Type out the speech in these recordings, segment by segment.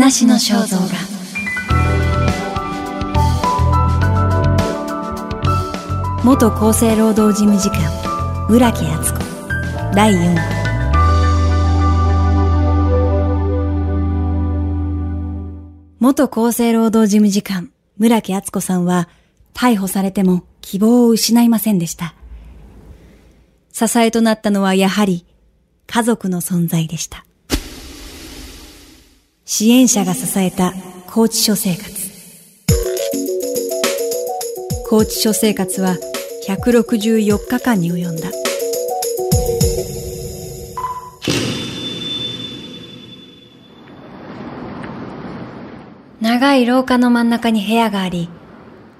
話の肖像画元厚生労働事務次官村木敦子第4部元厚生労働事務次官村木敦子さんは逮捕されても希望を失いませんでした。支えとなったのはやはり家族の存在でした。支援者が支えた拘置所生活。拘置所生活は164日間に及んだ。長い廊下の真ん中に部屋があり、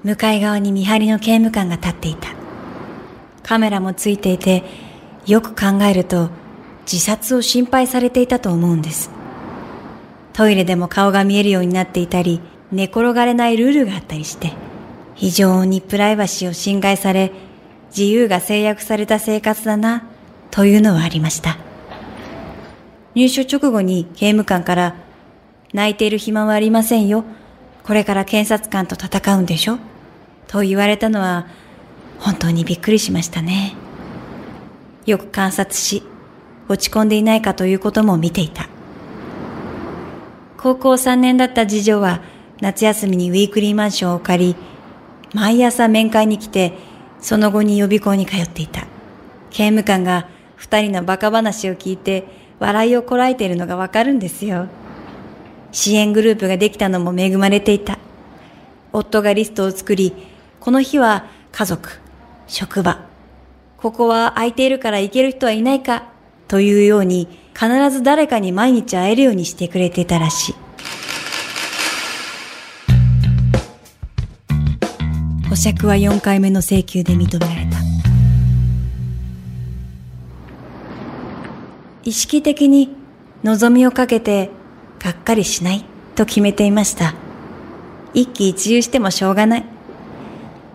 向かい側に見張りの刑務官が立っていた。カメラもついていて、よく考えると自殺を心配されていたと思うんです。トイレでも顔が見えるようになっていたり、寝転がれないルールがあったりして、非常にプライバシーを侵害され、自由が制約された生活だな、というのはありました。入所直後に刑務官から、泣いている暇はありませんよ。これから検察官と戦うんでしょ？と言われたのは、本当にびっくりしましたね。よく観察し、落ち込んでいないかということも見ていた。高校3年だった次女は夏休みにウィークリーマンションを借り、毎朝面会に来て、その後に予備校に通っていた。刑務官が二人の馬鹿話を聞いて笑いをこらえているのがわかるんですよ。支援グループができたのも恵まれていた。夫がリストを作り、この日は家族、職場、ここは空いているから行ける人はいないか、というように必ず誰かに毎日会えるようにしてくれてたらしい。保釈は4回目の請求で認められた。意識的に望みをかけてがっかりしないと決めていました。一喜一憂してもしょうがない。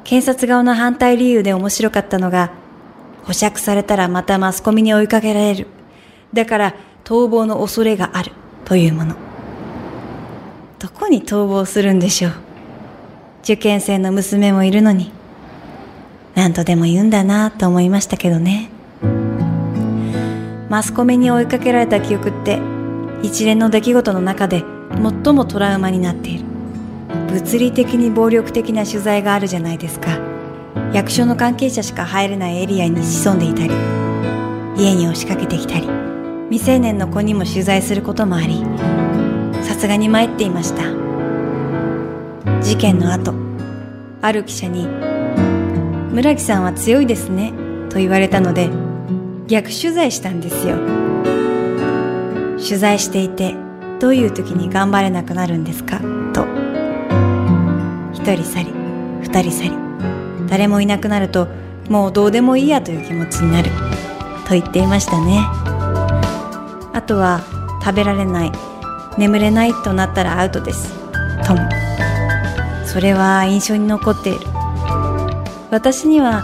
検察側の反対理由で面白かったのが、保釈されたらまたマスコミに追いかけられる。だから逃亡の恐れがあるというもの。どこに逃亡するんでしょう？受験生の娘もいるのに。何とでも言うんだなと思いましたけどね。マスコミに追いかけられた記憶って一連の出来事の中で最もトラウマになっている。物理的に暴力的な取材があるじゃないですか。役所の関係者しか入れないエリアに潜んでいたり、家に押しかけてきたり、未成年の子にも取材することもありさすがに参っていました。事件の後ある記者に「村木さんは強いですね」と言われたので逆取材したんですよ。取材していてどういう時に頑張れなくなるんですか？と。一人去り二人去り。誰もいなくなるともうどうでもいいやという気持ちになる。と言っていましたね。あとは食べられない。眠れないとなったらアウトです。とも。それは印象に残っている。私には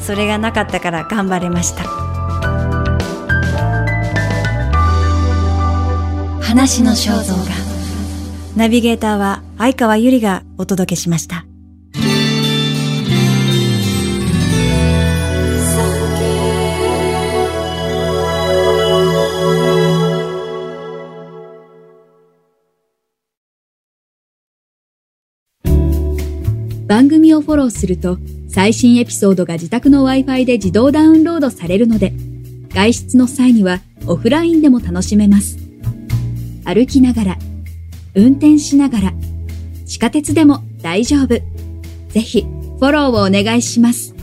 それがなかったから頑張れました。話の肖像画。ナビゲーターは相川ゆりがお届けしました番組をフォローすると最新エピソードが自宅の Wi-Fi で自動ダウンロードされるので、外出の際にはオフラインでも楽しめます。歩きながら、運転しながら、地下鉄でも大丈夫。ぜひ、フォローをお願いします。